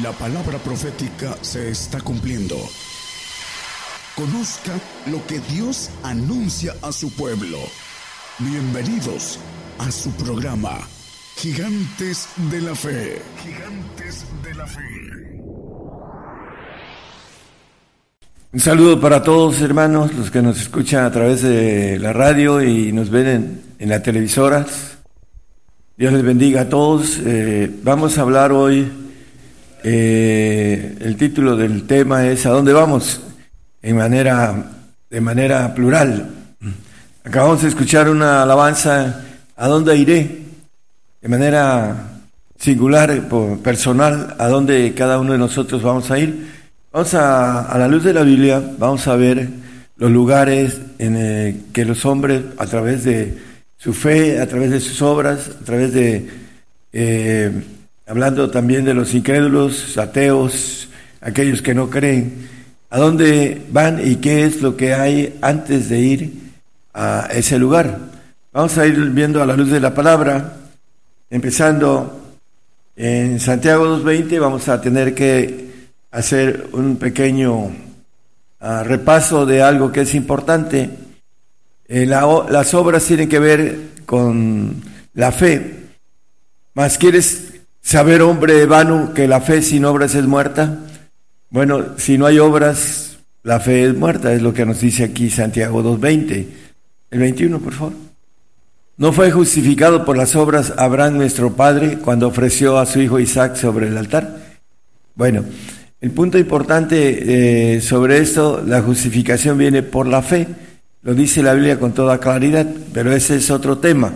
La palabra profética se está cumpliendo. Conozca lo que Dios anuncia a su pueblo. Bienvenidos a su programa, Gigantes de la Fe. Gigantes de la Fe. Un saludo para todos hermanos, los que nos escuchan a través de la radio y nos ven en, en las televisoras. Dios les bendiga a todos. Eh, vamos a hablar hoy eh, el título del tema es ¿A dónde vamos? De manera plural. Acabamos de escuchar una alabanza ¿A dónde iré? De manera singular, personal, ¿a dónde cada uno de nosotros vamos a ir? Vamos a, a la luz de la Biblia, vamos a ver los lugares en eh, que los hombres, a través de su fe, a través de sus obras, a través de eh, hablando también de los incrédulos, ateos, aquellos que no creen, a dónde van y qué es lo que hay antes de ir a ese lugar. Vamos a ir viendo a la luz de la palabra, empezando en Santiago 2.20, vamos a tener que hacer un pequeño ah, repaso de algo que es importante. Eh, las obras tienen que ver con la fe. Más quieres Saber, hombre vano, que la fe sin obras es muerta. Bueno, si no hay obras, la fe es muerta, es lo que nos dice aquí Santiago 2.20. El 21, por favor. ¿No fue justificado por las obras Abraham nuestro padre cuando ofreció a su hijo Isaac sobre el altar? Bueno, el punto importante eh, sobre esto, la justificación viene por la fe, lo dice la Biblia con toda claridad, pero ese es otro tema.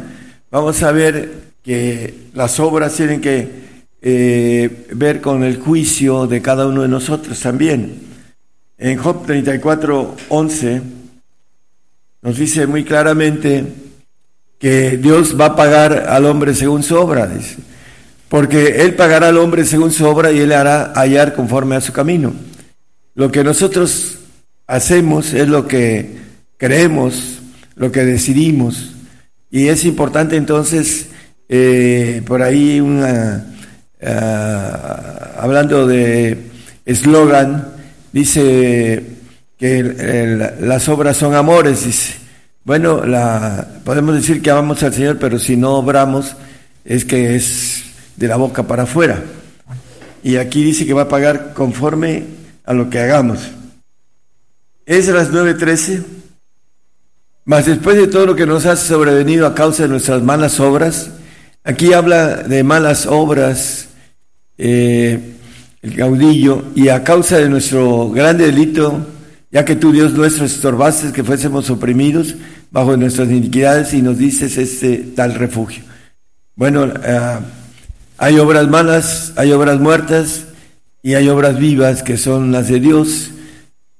Vamos a ver que las obras tienen que eh, ver con el juicio de cada uno de nosotros también. En Job 34, 11 nos dice muy claramente que Dios va a pagar al hombre según su obra, dice, porque Él pagará al hombre según su obra y Él hará hallar conforme a su camino. Lo que nosotros hacemos es lo que creemos, lo que decidimos, y es importante entonces eh, por ahí una, ah, hablando de eslogan, dice que las obras son amores. Bueno, la, podemos decir que amamos al Señor, pero si no obramos es que es de la boca para afuera. Y aquí dice que va a pagar conforme a lo que hagamos. Es las 9.13. Mas después de todo lo que nos ha sobrevenido a causa de nuestras malas obras, Aquí habla de malas obras, eh, el caudillo, y a causa de nuestro grande delito, ya que tú, Dios nuestro, estorbaste que fuésemos oprimidos bajo nuestras iniquidades y nos dices este tal refugio. Bueno, eh, hay obras malas, hay obras muertas y hay obras vivas que son las de Dios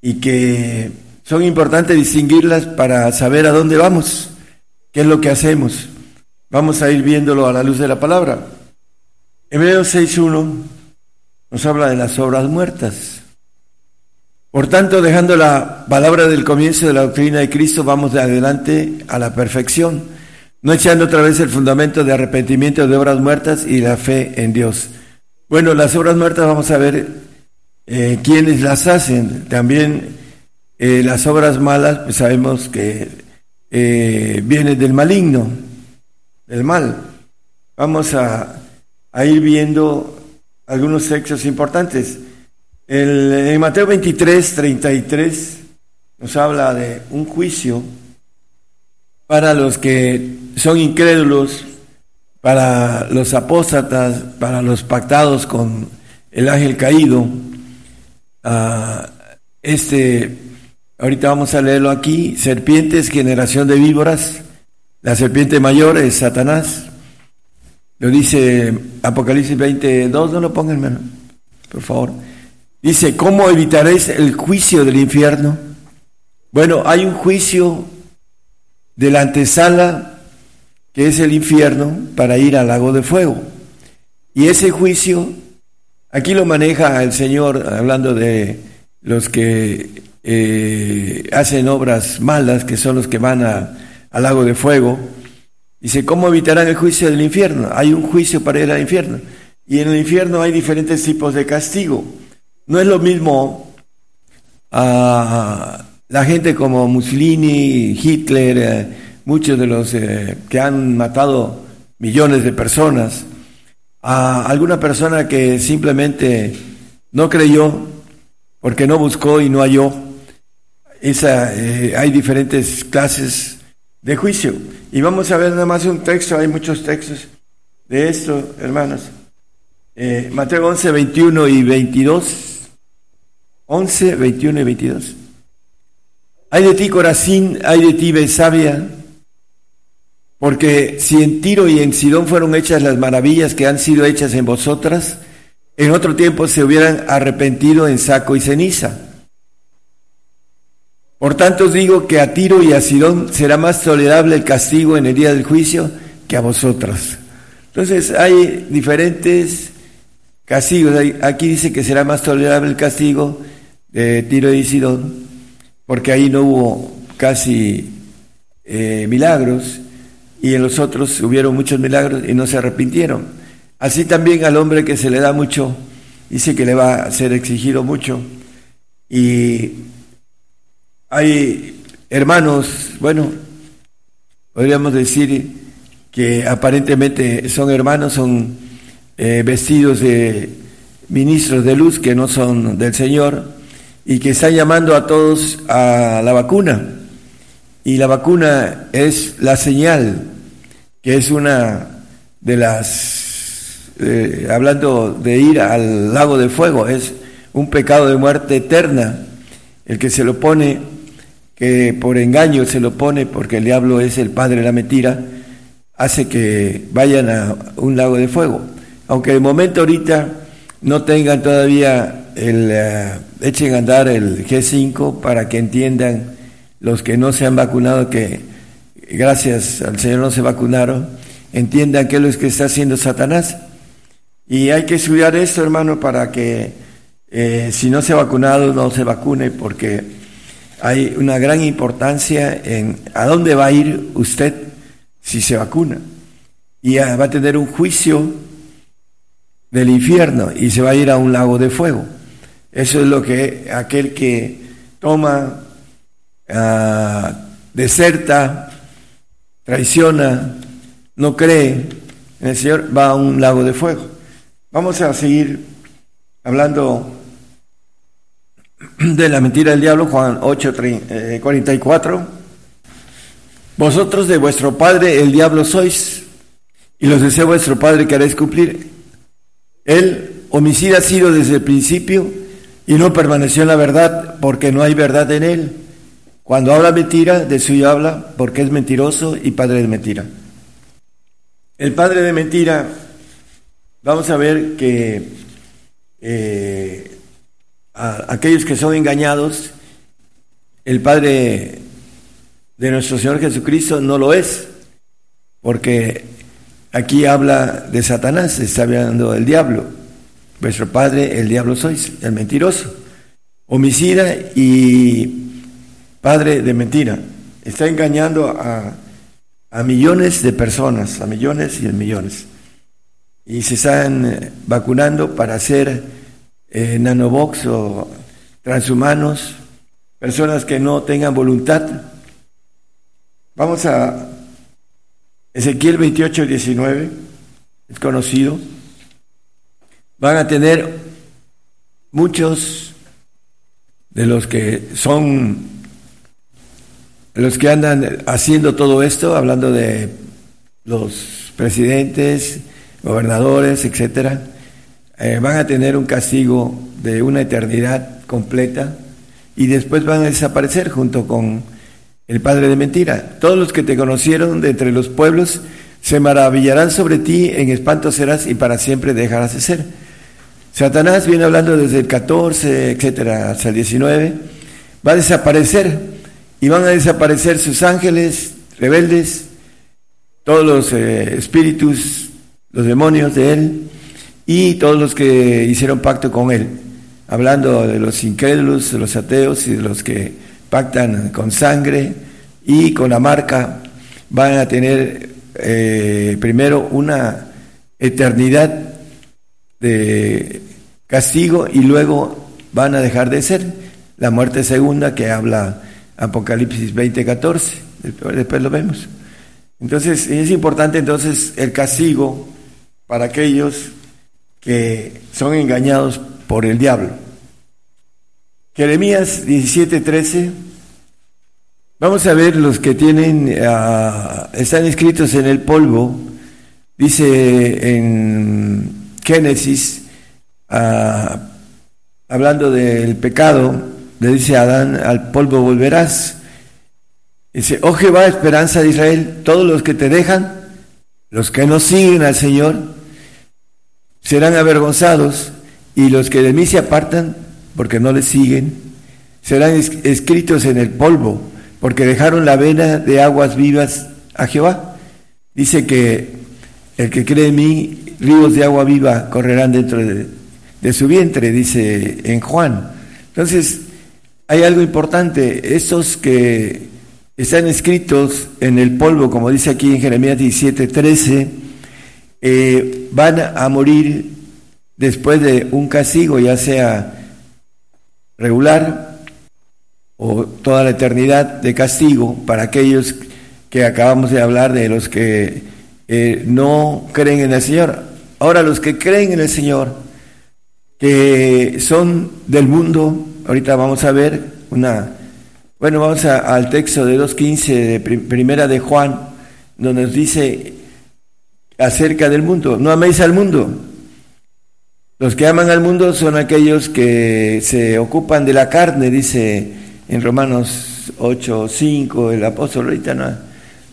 y que son importantes distinguirlas para saber a dónde vamos, qué es lo que hacemos. Vamos a ir viéndolo a la luz de la palabra. Hebreos 6.1 nos habla de las obras muertas. Por tanto, dejando la palabra del comienzo de la doctrina de Cristo, vamos de adelante a la perfección, no echando otra vez el fundamento de arrepentimiento de obras muertas y la fe en Dios. Bueno, las obras muertas vamos a ver eh, quiénes las hacen. También eh, las obras malas, pues sabemos que eh, vienen del maligno del mal. Vamos a, ir viendo algunos textos importantes. El, en Mateo 23, 33 nos habla de un juicio para los que son incrédulos, para los apóstatas, para los pactados con el ángel caído. Ah, este, ahorita vamos a leerlo aquí, serpientes, generación de víboras, la serpiente mayor es Satanás. Lo dice Apocalipsis 22, no lo pongan, hermano, por favor. Dice, ¿cómo evitaréis el juicio del infierno? Bueno, hay un juicio de la antesala, que es el infierno, para ir al lago de fuego. Y ese juicio, aquí lo maneja el Señor, hablando de los que eh, hacen obras malas, que son los que van a al lago de fuego. Dice, ¿cómo evitarán el juicio del infierno? Hay un juicio para ir al infierno. Y en el infierno hay diferentes tipos de castigo. No es lo mismo a la gente como Mussolini, Hitler, eh, muchos de los eh, que han matado millones de personas, a alguna persona que simplemente no creyó porque no buscó y no halló. Esa, eh, hay diferentes clases de juicio. Y vamos a ver nada más un texto, hay muchos textos de esto, hermanos. Eh, Mateo 11, 21 y 22. 11, 21 y 22. Hay de ti, Corazín, hay de ti, Besabia, porque si en Tiro y en Sidón fueron hechas las maravillas que han sido hechas en vosotras, en otro tiempo se hubieran arrepentido en saco y ceniza. Por tanto os digo que a Tiro y a Sidón será más tolerable el castigo en el día del juicio que a vosotras. Entonces hay diferentes castigos. Aquí dice que será más tolerable el castigo de Tiro y Sidón, porque ahí no hubo casi eh, milagros y en los otros hubieron muchos milagros y no se arrepintieron. Así también al hombre que se le da mucho, dice que le va a ser exigido mucho. Y hay hermanos, bueno, podríamos decir que aparentemente son hermanos, son eh, vestidos de ministros de luz que no son del Señor y que están llamando a todos a la vacuna. Y la vacuna es la señal, que es una de las, eh, hablando de ir al lago de fuego, es un pecado de muerte eterna. El que se lo pone, que por engaño se lo pone, porque el diablo es el padre de la mentira, hace que vayan a un lago de fuego. Aunque de momento ahorita no tengan todavía el, eh, echen a andar el G5 para que entiendan los que no se han vacunado que gracias al Señor no se vacunaron, entiendan qué es lo que está haciendo Satanás. Y hay que estudiar esto, hermano, para que eh, si no se ha vacunado, no se vacune, porque hay una gran importancia en a dónde va a ir usted si se vacuna. Y va a tener un juicio del infierno y se va a ir a un lago de fuego. Eso es lo que aquel que toma, uh, deserta, traiciona, no cree en el Señor, va a un lago de fuego. Vamos a seguir hablando de la mentira del diablo, Juan 8, 44. Eh, Vosotros de vuestro padre el diablo sois, y los desea vuestro padre queréis cumplir. Él, homicida ha sido desde el principio, y no permaneció en la verdad porque no hay verdad en él. Cuando habla mentira, de suyo habla porque es mentiroso y padre de mentira. El padre de mentira, vamos a ver que eh, aquellos que son engañados, el padre de nuestro Señor Jesucristo no lo es, porque aquí habla de Satanás, está hablando del diablo. Vuestro padre, el diablo sois, el mentiroso, homicida y padre de mentira. Está engañando a, a millones de personas, a millones y millones. Y se están vacunando para hacer eh, nanobox o transhumanos, personas que no tengan voluntad. Vamos a Ezequiel 28, 19, es conocido van a tener muchos de los que son los que andan haciendo todo esto, hablando de los presidentes, gobernadores, etcétera, eh, van a tener un castigo de una eternidad completa y después van a desaparecer junto con el padre de mentira. Todos los que te conocieron de entre los pueblos se maravillarán sobre ti, en espanto serás y para siempre dejarás de ser. Satanás viene hablando desde el 14, etcétera, hasta el 19, va a desaparecer y van a desaparecer sus ángeles rebeldes, todos los eh, espíritus, los demonios de él y todos los que hicieron pacto con él, hablando de los incrédulos, de los ateos y de los que pactan con sangre y con la marca, van a tener eh, primero una eternidad de castigo y luego van a dejar de ser. La muerte segunda que habla Apocalipsis 20, 14, después lo vemos. Entonces es importante entonces el castigo para aquellos que son engañados por el diablo. Jeremías 17, 13. Vamos a ver los que tienen, ah, están escritos en el polvo. Dice en Génesis, ah, hablando del pecado, le dice Adán, al polvo volverás. Dice, oh Jehová, esperanza de Israel, todos los que te dejan, los que no siguen al Señor, serán avergonzados, y los que de mí se apartan, porque no le siguen, serán escritos en el polvo porque dejaron la vena de aguas vivas a Jehová. Dice que el que cree en mí, ríos de agua viva correrán dentro de, su vientre, dice en Juan. Entonces, hay algo importante, estos que están escritos en el polvo, como dice aquí en Jeremías 17, 13, eh, van a morir después de un castigo, ya sea regular o toda la eternidad de castigo para aquellos que acabamos de hablar de los que eh, no creen en el Señor. Ahora los que creen en el Señor, que son del mundo, ahorita vamos a ver una, bueno, vamos al texto de 2.15 de primera de Juan, donde nos dice acerca del mundo, no améis al mundo. Los que aman al mundo son aquellos que se ocupan de la carne, dice en Romanos 8, 5, el apóstol ahorita no,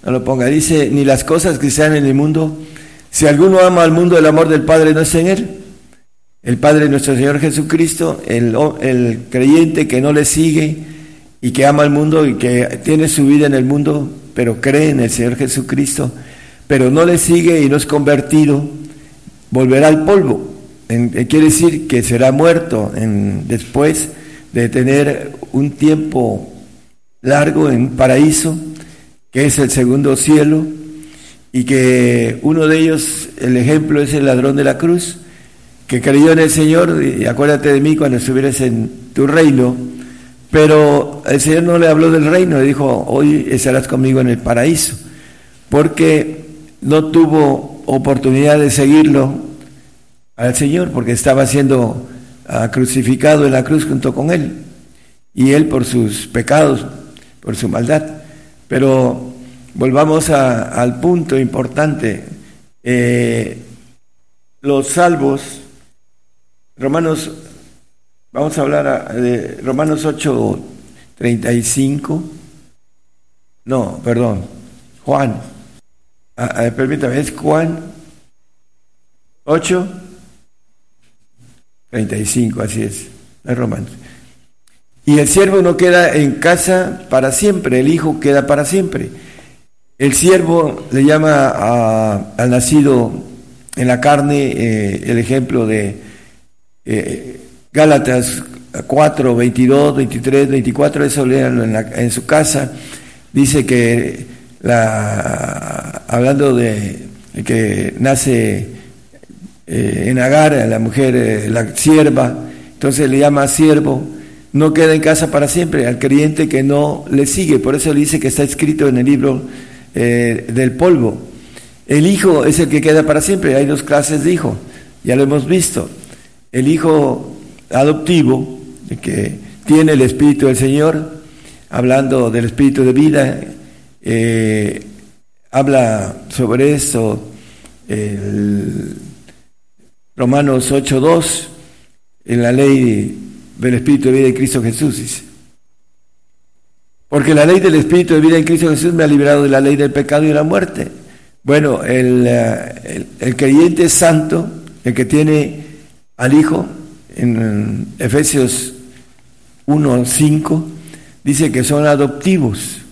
no lo ponga, dice, ni las cosas que sean en el mundo, si alguno ama al mundo, el amor del Padre no es en él. El Padre nuestro Señor Jesucristo, el, el creyente que no le sigue y que ama al mundo y que tiene su vida en el mundo, pero cree en el Señor Jesucristo, pero no le sigue y no es convertido, volverá al polvo. quiere decir que será muerto después de tener un tiempo largo en paraíso, que es el segundo cielo, y que uno de ellos, el ejemplo es el ladrón de la cruz, que creyó en el Señor, y acuérdate de mí cuando estuvieras en tu reino, pero el Señor no le habló del reino, le dijo, hoy estarás conmigo en el paraíso, porque no tuvo oportunidad de seguirlo al Señor, porque estaba siendo crucificado en la cruz junto con él, y él por sus pecados, por su maldad. Pero volvamos al punto importante. Eh, los salvos, Romanos, vamos a hablar de Romanos 8, 35. No, perdón, Juan. Ah, ah, permítame, es Juan 8, 35, así es, es Romanos. Y el siervo no queda en casa para siempre, el hijo queda para siempre. El siervo le llama al nacido en la carne eh, el ejemplo de eh, Gálatas 4, 22, 23, 24, eso léanlo en, en su casa. Dice que la, hablando de que nace eh, en Agar, la mujer, eh, la sierva, entonces le llama siervo, no queda en casa para siempre, al creyente que no le sigue, por eso le dice que está escrito en el libro eh, del polvo. El hijo es el que queda para siempre, hay dos clases de hijo, ya lo hemos visto. El hijo adoptivo, que tiene el Espíritu del Señor, hablando del Espíritu de vida, habla sobre eso el Romanos 8.2, en la ley del Espíritu de vida de Cristo Jesús, dice. Porque la ley del Espíritu de vida en Cristo Jesús me ha liberado de la ley del pecado y de la muerte. Bueno, el, eh, el, creyente santo, el que tiene al Hijo, en Efesios 1.5, dice que son adoptivos,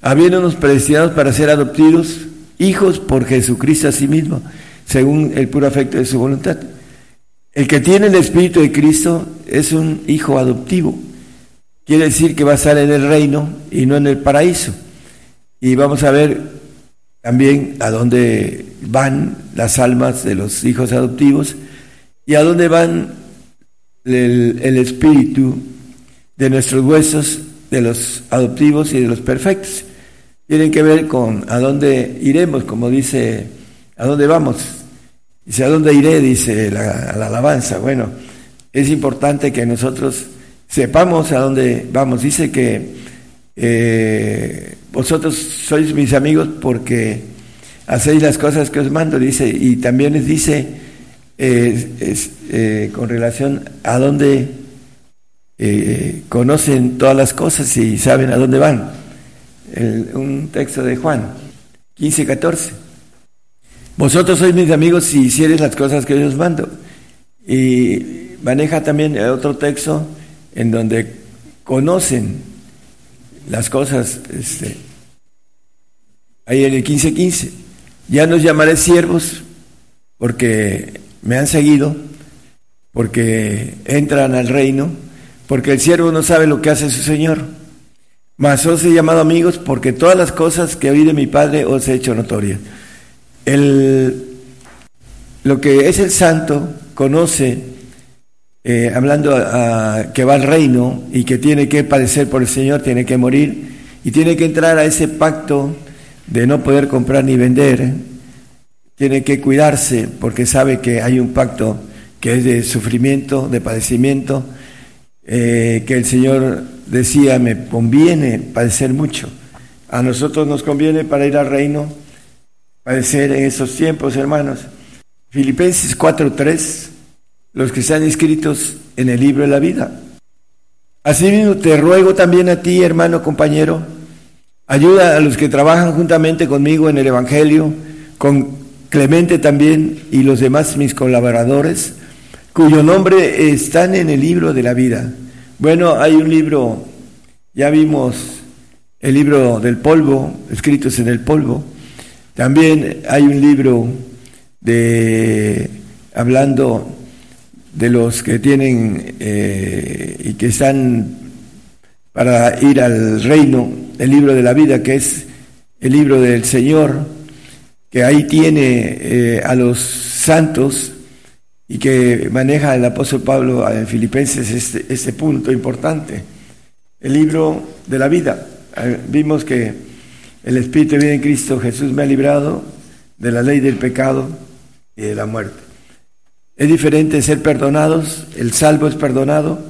habiéndonos predestinados para ser adoptivos hijos por Jesucristo a sí mismo según el puro afecto de su voluntad. El que tiene el Espíritu de Cristo es un hijo adoptivo. Quiere decir que va a estar en el reino y no en el paraíso. Y vamos a ver también a dónde van las almas de los hijos adoptivos ¿Y a dónde van el espíritu de nuestros huesos, de los adoptivos y de los perfectos? Tienen que ver con a dónde iremos, como dice, a dónde vamos. Dice, ¿a dónde iré? Dice la, la alabanza. Bueno, es importante que nosotros sepamos a dónde vamos. Dice que eh, vosotros sois mis amigos porque hacéis las cosas que os mando, dice, y también les dice eh, eh, con relación a dónde conocen todas las cosas y saben a dónde van. Un texto de Juan 15, 14. Vosotros sois mis amigos si hicieres las cosas que yo os mando. Y maneja también otro texto en donde conocen las cosas, este, ahí en el 15:15, ya nos llamaré siervos porque me han seguido, porque entran al reino, porque el siervo no sabe lo que hace su Señor. Mas os he llamado amigos porque todas las cosas que oí de mi Padre os he hecho notorias. El, lo que es el santo conoce eh, hablando que va al reino y que tiene que padecer por el Señor, tiene que morir y tiene que entrar a ese pacto de no poder comprar ni vender, tiene que cuidarse porque sabe que hay un pacto que es de sufrimiento, de padecimiento, eh, que el Señor decía, me conviene padecer mucho. A nosotros nos conviene para ir al reino, padecer en esos tiempos, hermanos. Filipenses 4.3 los que están inscritos en el libro de la vida. Asimismo, te ruego también a ti, hermano compañero, ayuda a los que trabajan juntamente conmigo en el Evangelio, con Clemente también y los demás mis colaboradores, cuyo nombre están en el libro de la vida. Bueno, hay un libro, ya vimos el libro del polvo, escritos en el polvo. También hay un libro de hablando de los que tienen eh, y que están para ir al reino, el libro de la vida, que es el libro del Señor, que ahí tiene eh, a los santos y que maneja el apóstol Pablo en Filipenses este, este punto importante, el libro de la vida. Eh, vimos que el Espíritu de en Cristo Jesús me ha librado de la ley del pecado y de la muerte. Es diferente ser perdonados, el salvo es perdonado,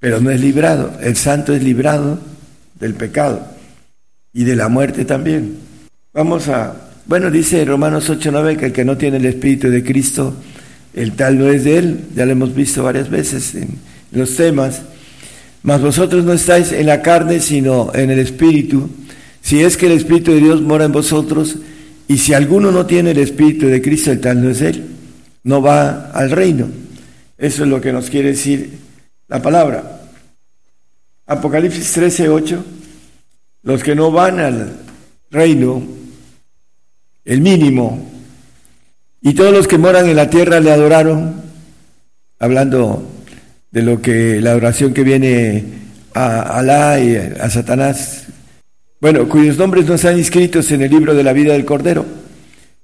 pero no es librado. El santo es librado del pecado y de la muerte también. Vamos a, bueno, dice Romanos 8:9 que el que no tiene el Espíritu de Cristo, el tal no es de él, ya lo hemos visto varias veces en los temas. Mas vosotros no estáis en la carne, sino en el Espíritu. Si es que el Espíritu de Dios mora en vosotros, y si alguno no tiene el Espíritu de Cristo, el tal no es él no va al reino. Eso es lo que nos quiere decir la palabra. Apocalipsis 13, 8. Los que no van al reino, el mínimo, y todos los que moran en la tierra le adoraron, hablando de lo que la adoración que viene a Alá y a Satanás, bueno, cuyos nombres no están inscritos en el libro de la vida del Cordero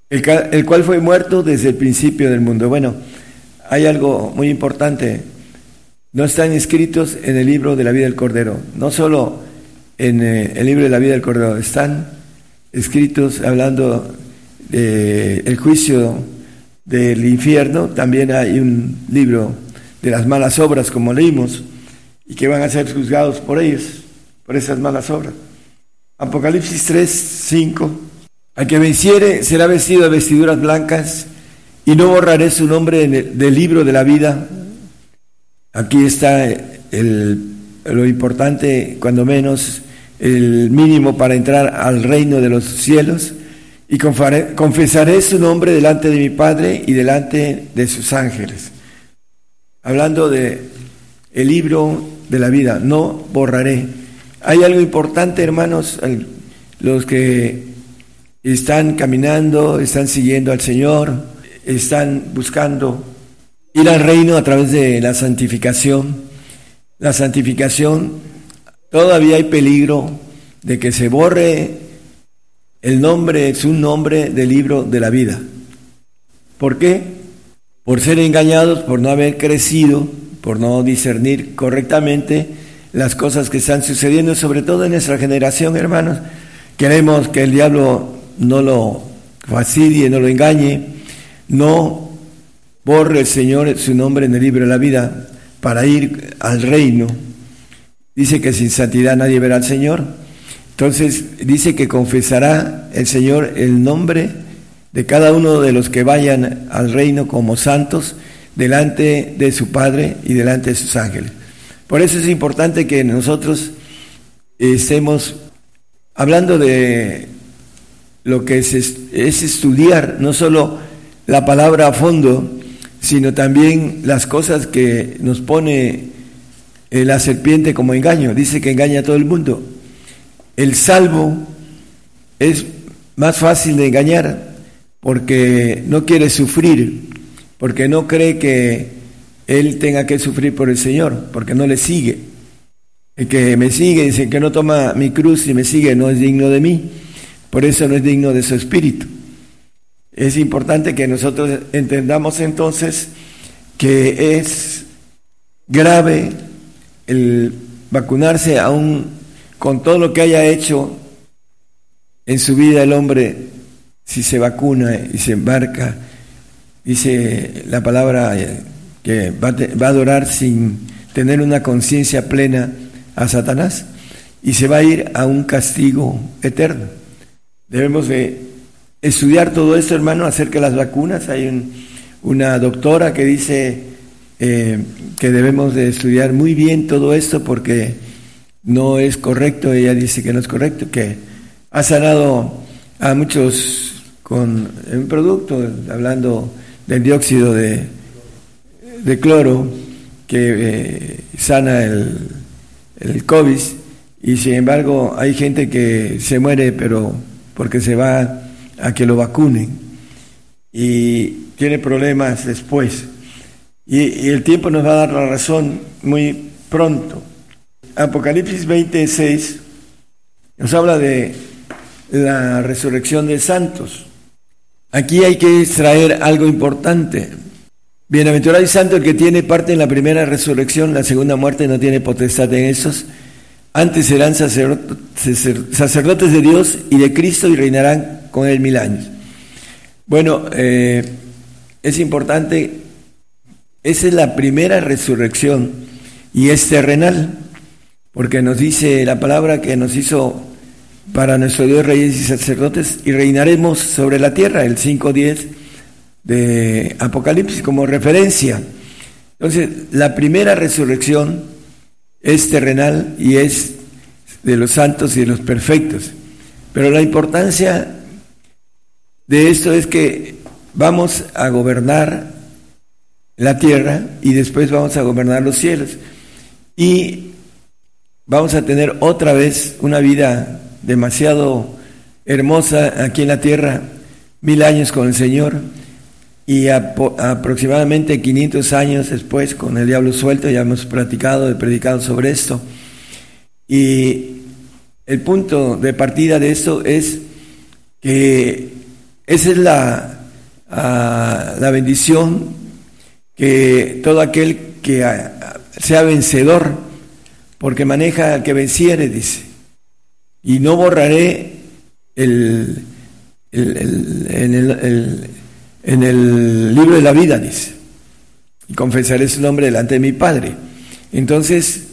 el, cual fue muerto desde el principio del mundo. Bueno, hay algo muy importante. No están escritos en el libro de la vida del Cordero, no solo en eh, el libro de la vida del Cordero, están escritos hablando del juicio del infierno, también hay un libro de las malas obras, como leímos, y que van a ser juzgados por ellos, por esas malas obras. Apocalipsis 3, 5 al que venciere será vestido de vestiduras blancas y no borraré su nombre del libro de la vida. Aquí está lo importante, cuando menos el mínimo para entrar al reino de los cielos y confesaré su nombre delante de mi Padre y delante de sus ángeles. Hablando de el libro de la vida, no borraré. Hay algo importante, hermanos, los que están caminando, están siguiendo al Señor, están buscando ir al reino a través de la santificación. La santificación, todavía hay peligro de que se borre el nombre, es un nombre del libro de la vida. ¿Por qué? por ser engañados, por no haber crecido, por no discernir correctamente las cosas que están sucediendo, sobre todo en nuestra generación, hermanos. Queremos que el diablo no lo fastidie, no lo engañe, no borre el Señor su nombre en el libro de la vida para ir al reino. Dice que sin santidad nadie verá al Señor. Entonces dice que confesará el Señor el nombre de cada uno de los que vayan al reino como santos delante de su Padre y delante de sus ángeles. Por eso es importante que nosotros estemos hablando de lo que es, es estudiar no solo la palabra a fondo, sino también las cosas que nos pone eh, la serpiente como engaño. Dice que engaña a todo el mundo. El salvo es más fácil de engañar porque no quiere sufrir, porque no cree que él tenga que sufrir por el Señor, porque no le sigue. El que me sigue, dice que no toma mi cruz y me sigue, no es digno de mí, por eso no es digno de su espíritu. Es importante que nosotros entendamos entonces que es grave el vacunarse aún con todo lo que haya hecho en su vida el hombre, si se vacuna y se embarca, dice la palabra que va, a adorar sin tener una conciencia plena a Satanás y se va a ir a un castigo eterno. Debemos de estudiar todo esto, hermano, acerca de las vacunas. Hay una doctora que dice eh, que debemos de estudiar muy bien todo esto porque no es correcto, ella dice que no es correcto, que ha sanado a muchos con un producto, hablando del dióxido de, de cloro, que eh, sana el, el COVID, y sin embargo hay gente que se muere, pero porque se va a que lo vacunen y tiene problemas después. Y, el tiempo nos va a dar la razón muy pronto. Apocalipsis 26 nos habla de la resurrección de santos. Aquí hay que extraer algo importante. Bienaventurado y santo el que tiene parte en la primera resurrección, la segunda muerte no tiene potestad en esos. Antes serán sacerdotes de Dios y de Cristo y reinarán con él mil años. Bueno, eh, es importante, esa es la primera resurrección y es terrenal, porque nos dice la palabra que nos hizo para nuestro Dios reyes y sacerdotes y reinaremos sobre la tierra, el 5.10 de Apocalipsis como referencia. Entonces, la primera resurrección es terrenal y es de los santos y de los perfectos. Pero la importancia de esto es que vamos a gobernar la tierra y después vamos a gobernar los cielos. Y vamos a tener otra vez una vida demasiado hermosa aquí en la tierra, mil años con el Señor y aproximadamente 500 años después con el diablo suelto, ya hemos platicado, he predicado sobre esto. Y el punto de partida de esto es que esa es la, ah, la bendición que todo aquel que sea vencedor, porque maneja al que venciere, dice. Y no borraré el, en, el, en el libro de la vida, dice. Y confesaré su nombre delante de mi Padre. Entonces,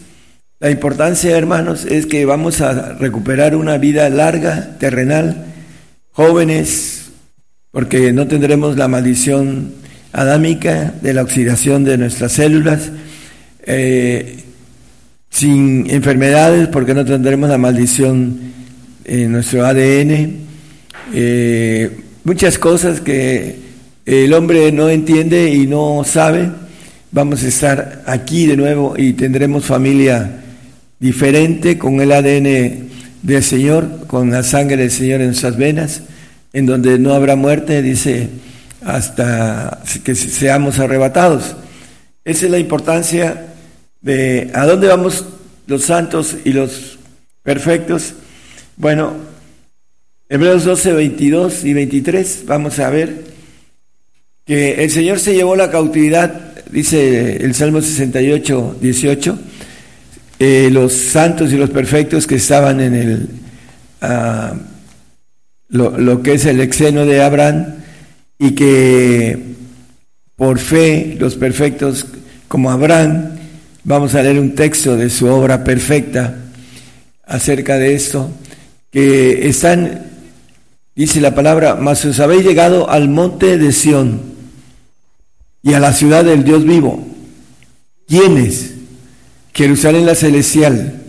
la importancia, hermanos, es que vamos a recuperar una vida larga, terrenal, jóvenes, porque no tendremos la maldición adámica de la oxidación de nuestras células, eh, sin enfermedades, porque no tendremos la maldición en nuestro ADN, eh, muchas cosas que el hombre no entiende y no sabe. Vamos a estar aquí de nuevo y tendremos familia diferente con el ADN del Señor, con la sangre del Señor en nuestras venas en donde no habrá muerte, dice, hasta que seamos arrebatados. Esa es la importancia de a dónde vamos los santos y los perfectos. Bueno, Hebreos 12, 22 y 23, vamos a ver que el Señor se llevó la cautividad, dice el Salmo 68, 18, eh, los santos y los perfectos que estaban en el, ah, lo, lo, que es el exeno de Abraham, y que por fe los perfectos como Abraham, vamos a leer un texto de su obra perfecta acerca de esto, que están, dice la palabra, mas os habéis llegado al monte de Sión y a la ciudad del Dios vivo. ¿Quiénes? Jerusalén la celestial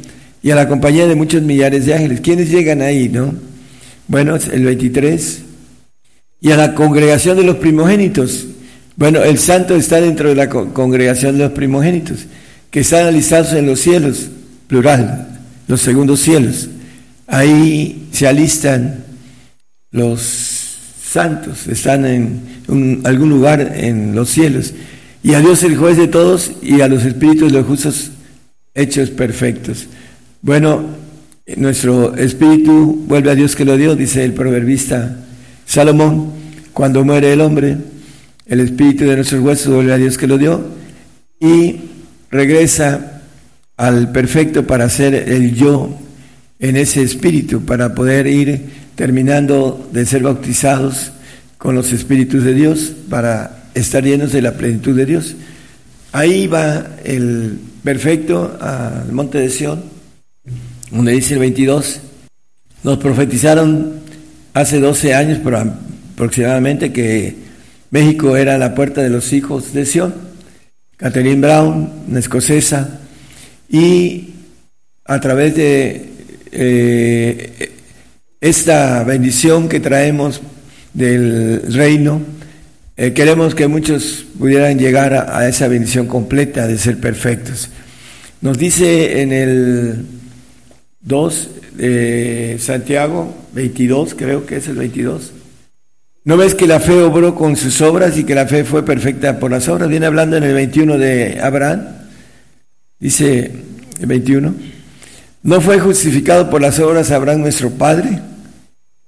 y a la compañía de muchos millares de ángeles. ¿Quiénes llegan ahí, no? Bueno, el 23. Y a la congregación de los primogénitos. Bueno, el santo está dentro de la congregación de los primogénitos, que están alistados en los cielos, plural, los segundos cielos. Ahí se alistan los santos, están en algún lugar en los cielos. Y a Dios el juez de todos y a los espíritus de los justos hechos perfectos. Bueno, nuestro espíritu vuelve a Dios que lo dio, dice el proverbista Salomón, cuando muere el hombre, el espíritu de nuestros huesos vuelve a Dios que lo dio y regresa al perfecto para ser el yo en ese espíritu, para poder ir terminando de ser bautizados con los espíritus de Dios para estar llenos de la plenitud de Dios. Ahí va el perfecto al monte de Sión, donde dice el 22, nos profetizaron hace 12 años aproximadamente que México era la puerta de los hijos de Sión. Catherine Brown, una escocesa, y a través de eh, esta bendición que traemos del reino, eh, queremos que muchos pudieran llegar a, esa bendición completa de ser perfectos. Nos dice en el 2 de Santiago, 22, creo que es el 22. ¿No ves que la fe obró con sus obras y que la fe fue perfecta por las obras? Viene hablando en el 21 de Abraham. Dice el 21. ¿No fue justificado por las obras Abraham nuestro Padre?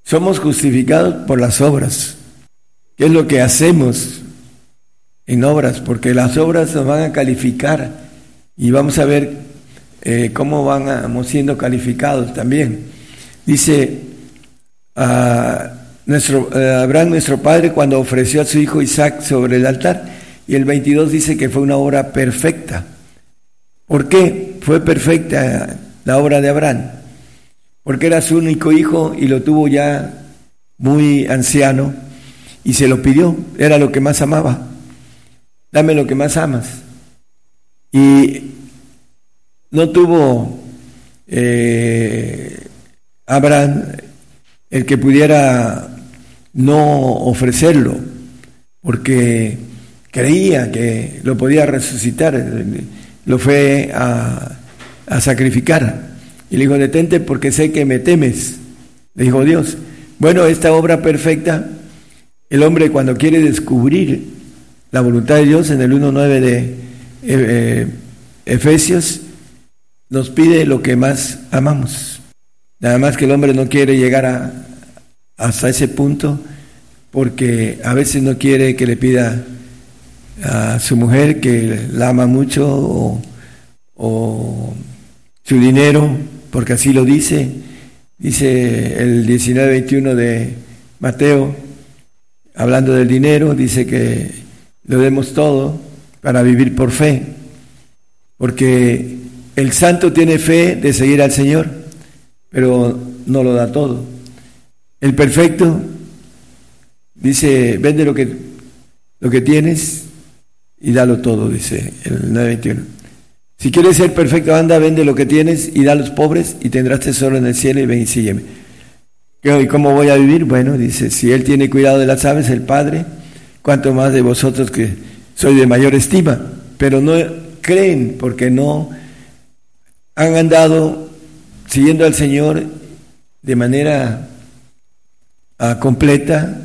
Somos justificados por las obras. ¿Qué es lo que hacemos en obras? Porque las obras nos van a calificar y vamos a ver eh, cómo vamos siendo calificados también. Dice nuestro, eh, Abraham, nuestro padre, cuando ofreció a su hijo Isaac sobre el altar, y el 22 dice que fue una obra perfecta. ¿Por qué fue perfecta la obra de Abraham? porque era su único hijo y lo tuvo ya muy anciano y se lo pidió, era lo que más amaba. Dame lo que más amas. Y no tuvo eh, Abraham el que pudiera no ofrecerlo, porque creía que lo podía resucitar, lo fue a, sacrificar. Y le dijo, detente porque sé que me temes. Le dijo Dios. Bueno, esta obra perfecta, el hombre cuando quiere descubrir la voluntad de Dios en el 1.9 de eh, eh, Efesios, nos pide lo que más amamos. Nada más que el hombre no quiere llegar a, hasta ese punto porque a veces no quiere que le pida a su mujer que la ama mucho o, su dinero porque así lo dice, dice el 19-21 de Mateo, hablando del dinero, dice que lo demos todo para vivir por fe, porque el santo tiene fe de seguir al Señor, pero no lo da todo. El perfecto dice, vende lo que, lo que tienes y dalo todo, dice el 921. Si quieres ser perfecto, anda, vende lo que tienes y da a los pobres y tendrás tesoro en el cielo y ven y sígueme. ¿Y cómo voy a vivir? Bueno, dice, si Él tiene cuidado de las aves, el Padre, cuanto más de vosotros que soy de mayor estima. Pero no creen porque no han andado siguiendo al Señor de manera ah, completa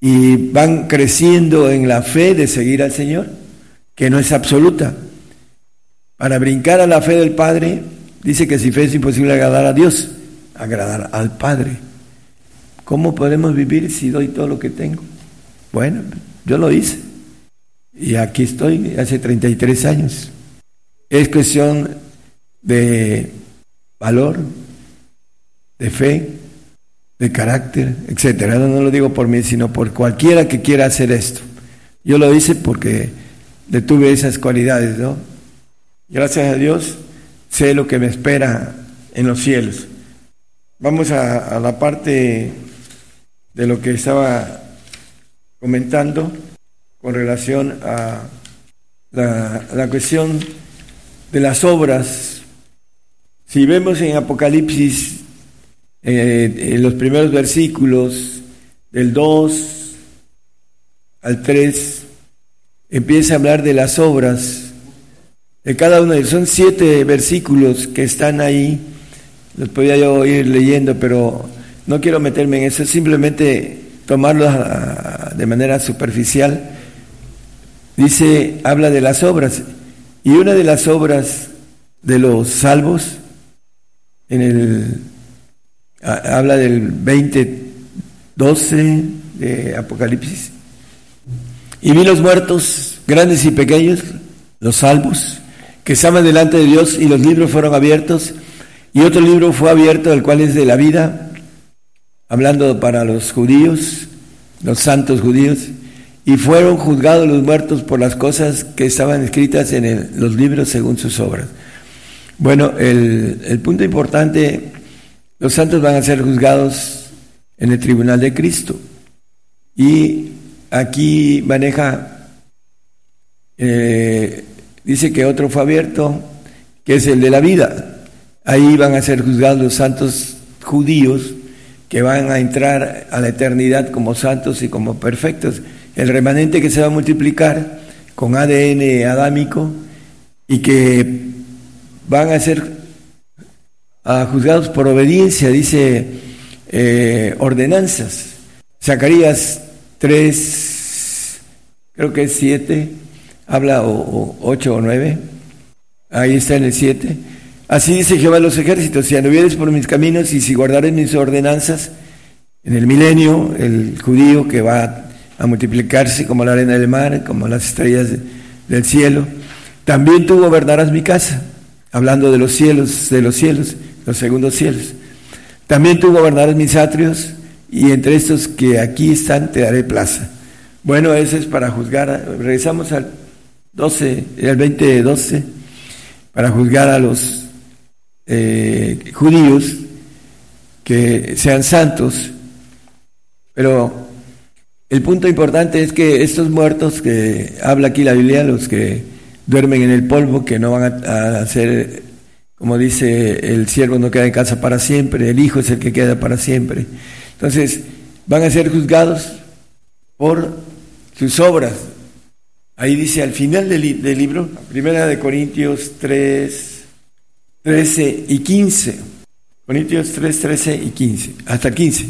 y van creciendo en la fe de seguir al Señor, que no es absoluta. Para brincar a la fe del Padre, dice que si fe es imposible agradar a Dios, agradar al Padre. ¿Cómo podemos vivir si doy todo lo que tengo? Bueno, yo lo hice. Y aquí estoy hace 33 años. Es cuestión de valor, de fe, de carácter, etcétera. No, lo digo por mí, sino por cualquiera que quiera hacer esto. Yo lo hice porque le tuve esas cualidades, ¿no? Gracias a Dios sé lo que me espera en los cielos. Vamos a, la parte de lo que estaba comentando con relación a la, cuestión de las obras. Si vemos en Apocalipsis, eh, en los primeros versículos, del 2 al 3, empieza a hablar de las obras de cada uno de ellos. Son siete versículos que están ahí, los podía yo ir leyendo, pero no quiero meterme en eso, simplemente tomarlos de manera superficial. Dice, habla de las obras, y una de las obras de los salvos, en el, habla del 20, 12 de Apocalipsis, y vi los muertos, grandes y pequeños, los salvos, que estaban delante de Dios y los libros fueron abiertos y otro libro fue abierto, el cual es de la vida, hablando para los judíos, los santos judíos, y fueron juzgados los muertos por las cosas que estaban escritas en los libros según sus obras. Bueno, el, el punto importante, los santos van a ser juzgados en el tribunal de Cristo. Y aquí maneja eh, dice que otro fue abierto, que es el de la vida. Ahí van a ser juzgados los santos judíos que van a entrar a la eternidad como santos y como perfectos. El remanente que se va a multiplicar con ADN adámico y que van a ser ah, juzgados por obediencia, dice eh, ordenanzas. Zacarías 3, creo que es 7, habla o, ocho o nueve, ahí está en el siete. Así dice Jehová de los ejércitos, si anduvieres por mis caminos y si guardares mis ordenanzas, en el milenio, el judío que va a multiplicarse como la arena del mar, como las estrellas del cielo, también tú gobernarás mi casa, hablando de los cielos, de los cielos, los segundos cielos. También tú gobernarás mis atrios, y entre estos que aquí están te daré plaza. Bueno, eso es para juzgar. Regresamos al 12, el 20 12, para juzgar a los eh, judíos que sean santos. Pero el punto importante es que estos muertos que habla aquí la Biblia, los que duermen en el polvo, que no van a, hacer, como dice el siervo no queda en casa para siempre, el hijo es el que queda para siempre. Entonces, van a ser juzgados por sus obras, Ahí dice al final del, libro, primera de Corintios 3, 13 y 15. Corintios 3, 13 y 15, hasta 15.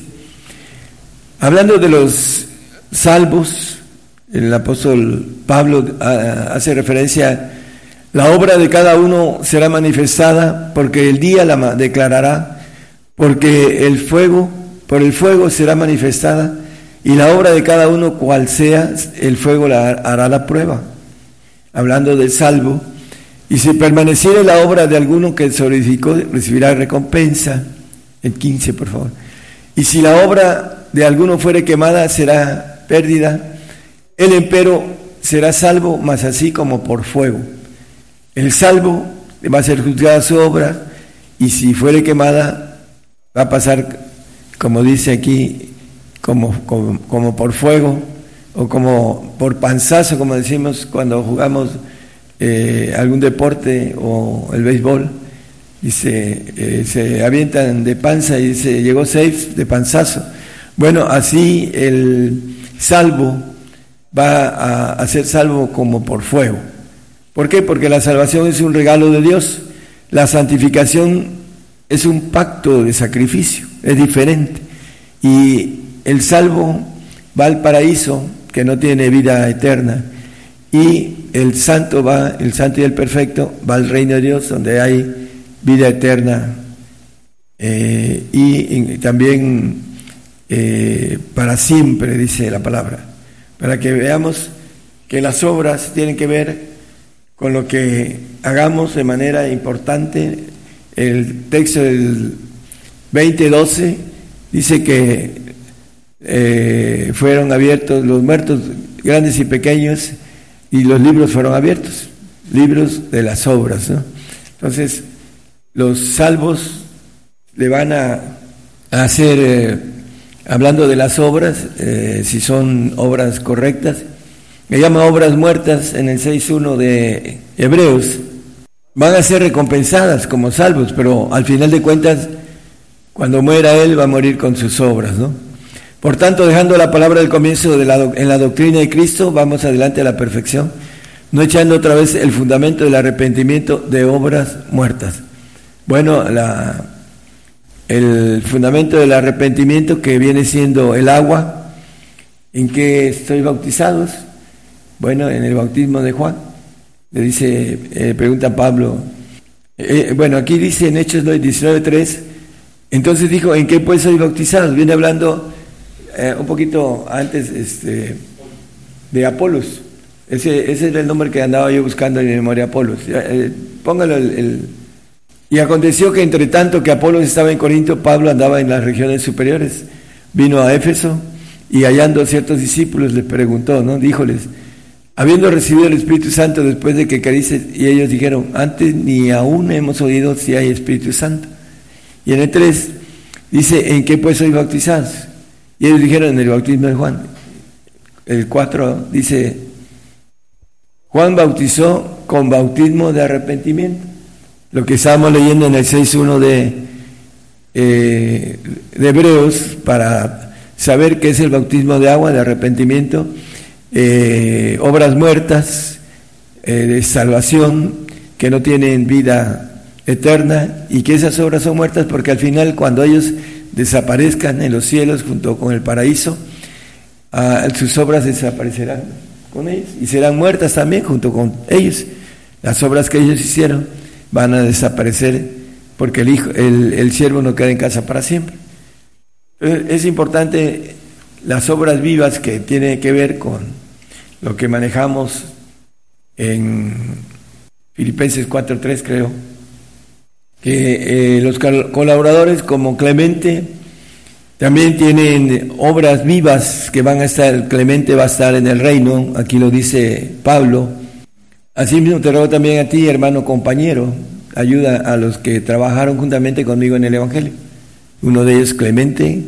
Hablando de los salvos, el apóstol Pablo ah, hace referencia, la obra de cada uno será manifestada porque el día la declarará, porque el fuego, por el fuego será manifestada y la obra de cada uno, cual sea, el fuego la hará la prueba. Hablando del salvo. Y si permaneciere la obra de alguno que edificó, recibirá recompensa. El 15, por favor. Y si la obra de alguno fuere quemada, será pérdida. El empero será salvo, más así como por fuego. El salvo va a ser juzgada su obra, y si fuere quemada, va a pasar, como dice aquí, como, como, por fuego o como por panzazo, como decimos cuando jugamos eh, algún deporte o el béisbol, se, eh, se avientan de panza y se llegó safe de panzazo. Bueno, así el salvo va a, ser salvo como por fuego. ¿Por qué? Porque la salvación es un regalo de Dios. La santificación es un pacto de sacrificio, es diferente. Y el salvo va al paraíso, que no tiene vida eterna, y el santo va, el santo y el perfecto, va al reino de Dios, donde hay vida eterna, eh, y, también eh, para siempre, dice la palabra. para que veamos que las obras tienen que ver con lo que hagamos de manera importante. El texto del 2012 dice que eh, fueron abiertos los muertos grandes y pequeños y los libros fueron abiertos, libros de las obras. Entonces, los salvos le van a, hacer, eh, hablando de las obras, eh, si son obras correctas, me llama obras muertas en el 6.1 de Hebreos, van a ser recompensadas como salvos, pero al final de cuentas, cuando muera él, va a morir con sus obras, ¿no? Por tanto, dejando la palabra del comienzo en la doctrina de Cristo, vamos adelante a la perfección, no echando otra vez el fundamento del arrepentimiento de obras muertas. Bueno, el fundamento del arrepentimiento que viene siendo el agua, en que estoy bautizados, bueno, en el bautismo de Juan, le dice, eh, pregunta Pablo, eh, bueno, aquí dice en Hechos 19.3, entonces dijo, ¿en qué pues soy bautizado? Viene hablando eh, un poquito antes este, de Apolos. Ese, ese era el nombre que andaba yo buscando en mi memoria, Apolos. Eh, póngalo el, Y aconteció que entre tanto que Apolos estaba en Corinto, Pablo andaba en las regiones superiores. Vino a Éfeso y hallando ciertos discípulos les preguntó, ¿no? Díjoles, habiendo recibido el Espíritu Santo después de que carice, y ellos dijeron, antes ni aún hemos oído si hay Espíritu Santo. Y en el 3 dice, ¿en qué pues soy bautizados? Y ellos dijeron en el bautismo de Juan. El 4 dice, Juan bautizó con bautismo de arrepentimiento. Lo que estábamos leyendo en el 6.1 de, eh, de Hebreos para saber qué es el bautismo de agua, de arrepentimiento, eh, obras muertas, eh, de salvación, que no tienen vida eterna y que esas obras son muertas porque al final cuando ellos desaparezcan en los cielos junto con el paraíso, sus obras desaparecerán con ellos y serán muertas también junto con ellos. Las obras que ellos hicieron van a desaparecer porque el, hijo, el, el siervo no queda en casa para siempre. Es importante las obras vivas que tienen que ver con lo que manejamos en Filipenses 4.3 creo, que eh, los colaboradores como Clemente también tienen obras vivas que van a estar, Clemente va a estar en el reino, aquí lo dice Pablo. Asimismo te ruego también a ti, hermano compañero, ayuda a los que trabajaron juntamente conmigo en el Evangelio. Uno de ellos, Clemente,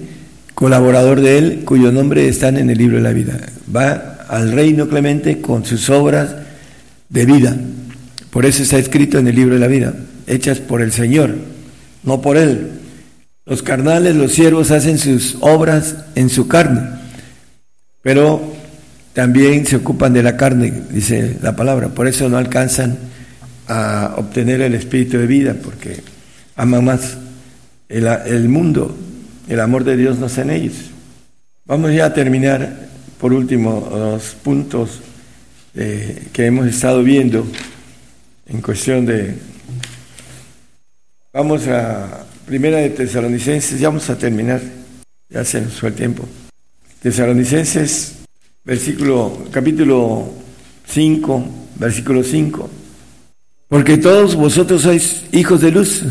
colaborador de él, cuyo nombre está en el libro de la vida. Va al reino Clemente con sus obras de vida. Por eso está escrito en el libro de la vida hechas por el Señor, no por Él. Los carnales, los siervos hacen sus obras en su carne, pero también se ocupan de la carne, dice la palabra. Por eso no alcanzan a obtener el espíritu de vida, porque aman más el, mundo, el amor de Dios no está en ellos. Vamos ya a terminar, por último, los puntos eh, que hemos estado viendo en cuestión de Vamos a Primera de Tesalonicenses, ya vamos a terminar, ya se nos fue el tiempo. Tesalonicenses, versículo, capítulo 5, versículo 5. Porque todos vosotros sois hijos de luz.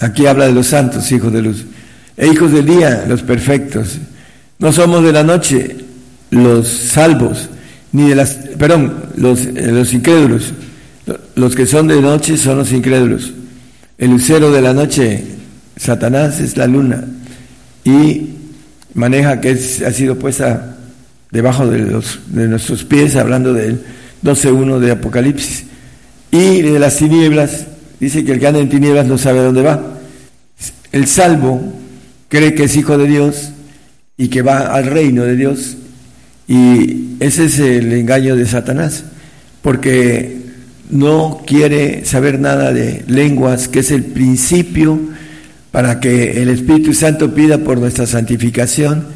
Aquí habla de los santos, hijos de luz. E hijos del día, los perfectos. No somos de la noche, los salvos, ni de las, perdón, los, eh, los incrédulos. Los que son de noche son los incrédulos. El lucero de la noche, Satanás, es la luna y maneja que ha sido puesta debajo de, los, de nuestros pies, hablando del 12.1 de Apocalipsis. Y de las tinieblas, dice que el que anda en tinieblas no sabe dónde va. El salvo cree que es hijo de Dios y que va al reino de Dios. Y ese es el engaño de Satanás, porque no quiere saber nada de lenguas, que es el principio para que el Espíritu Santo pida por nuestra santificación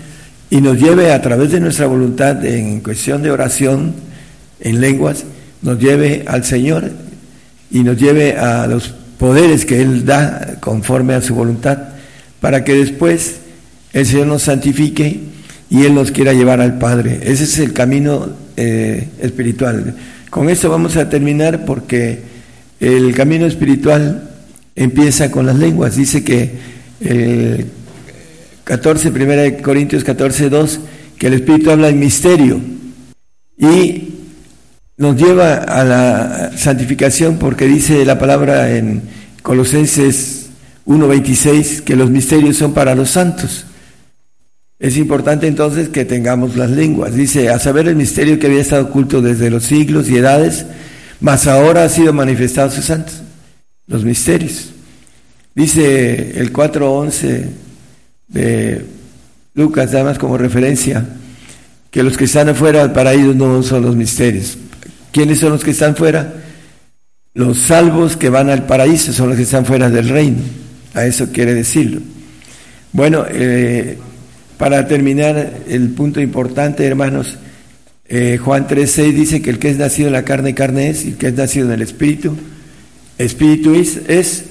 y nos lleve a través de nuestra voluntad en cuestión de oración en lenguas, nos lleve al Señor y nos lleve a los poderes que Él da conforme a su voluntad, para que después el Señor nos santifique y Él nos quiera llevar al Padre. Ese es el camino eh, espiritual. Con esto vamos a terminar porque el camino espiritual empieza con las lenguas. Dice que el 14, 1 Corintios 14, 2, que el Espíritu habla en misterio y nos lleva a la santificación porque dice la palabra en Colosenses 1.26 que los misterios son para los santos. Es importante entonces que tengamos las lenguas. Dice, a saber el misterio que había estado oculto desde los siglos y edades, mas ahora ha sido manifestado sus santos. Los misterios. Dice el 4.11 de Lucas, además como referencia, que los que están afuera para ellos no son los misterios. ¿Quiénes son los que están fuera? Los salvos que van al paraíso son los que están fuera del reino. A eso quiere decirlo. Bueno, eh, para terminar el punto importante, hermanos, eh, Juan 3.6 dice que el que es nacido en la carne, carne es, y el que es nacido en el Espíritu, Espíritu es.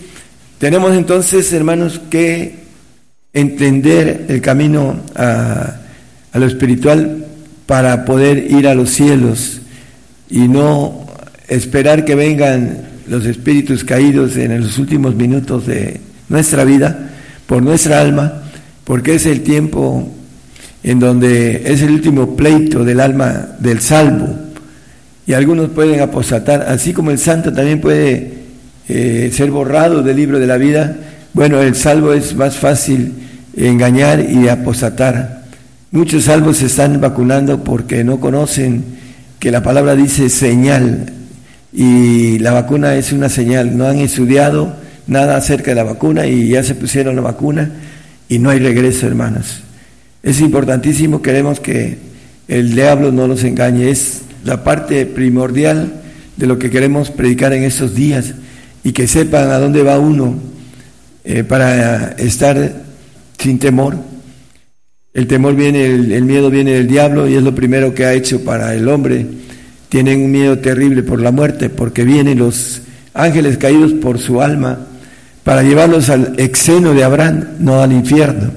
Tenemos entonces, hermanos, que entender el camino a lo espiritual para poder ir a los cielos y no esperar que vengan los espíritus caídos en los últimos minutos de nuestra vida por nuestra alma, porque es el tiempo en donde es el último pleito del alma del salvo. Y algunos pueden apostatar, así como el santo también puede eh, ser borrado del libro de la vida. Bueno, el salvo es más fácil engañar y apostatar. Muchos salvos se están vacunando porque no conocen que la palabra dice señal y la vacuna es una señal. No han estudiado nada acerca de la vacuna y ya se pusieron la vacuna y no hay regreso, hermanos. Es importantísimo, queremos que el diablo no nos engañe, es la parte primordial de lo que queremos predicar en estos días y que sepan a dónde va uno eh, para estar sin temor el temor viene, el, miedo viene del diablo y es lo primero que ha hecho para el hombre. Tienen un miedo terrible por la muerte porque vienen los ángeles caídos por su alma para llevarlos al exeno de Abraham, no al infierno,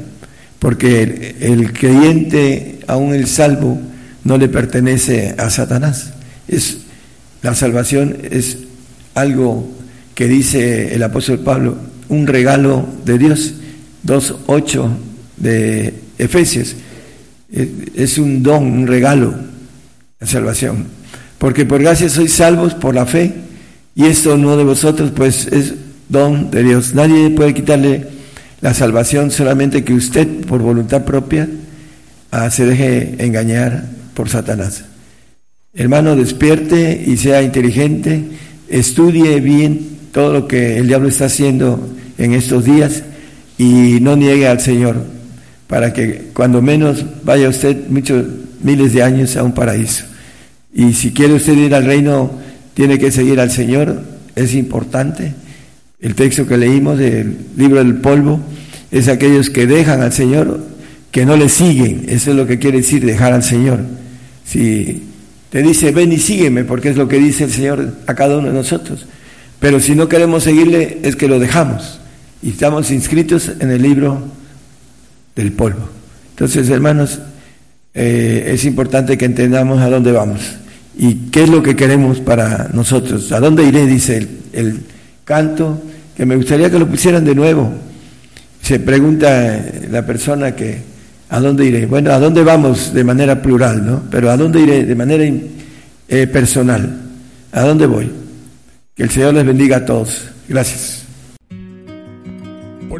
porque el, creyente, aún el salvo, no le pertenece a Satanás. Es, la salvación es algo que dice el apóstol Pablo, un regalo de Dios. 2.8 de Efesios. Es un don, un regalo, la salvación. Porque por gracia sois salvos por la fe, y esto no de vosotros, pues es don de Dios. Nadie puede quitarle la salvación, solamente que usted, por voluntad propia, ah, se deje engañar por Satanás. Hermano, despierte y sea inteligente, estudie bien todo lo que el diablo está haciendo en estos días y no niegue al Señor para que cuando menos vaya usted muchos miles de años a un paraíso. Y si quiere usted ir al reino, tiene que seguir al Señor, es importante. El texto que leímos del libro del polvo es aquellos que dejan al Señor, que no le siguen. Eso es lo que quiere decir dejar al Señor. Si te dice, ven y sígueme, porque es lo que dice el Señor a cada uno de nosotros. Pero si no queremos seguirle, es que lo dejamos. Y estamos inscritos en el libro del polvo. Entonces, hermanos, eh, es importante que entendamos a dónde vamos y qué es lo que queremos para nosotros. ¿A dónde iré? Dice el, canto, me gustaría que lo pusieran de nuevo. Se pregunta la persona que, ¿a dónde iré? Bueno, ¿a dónde vamos de manera plural, no? Pero ¿a dónde iré de manera eh, personal? ¿A dónde voy? Que el Señor les bendiga a todos. Gracias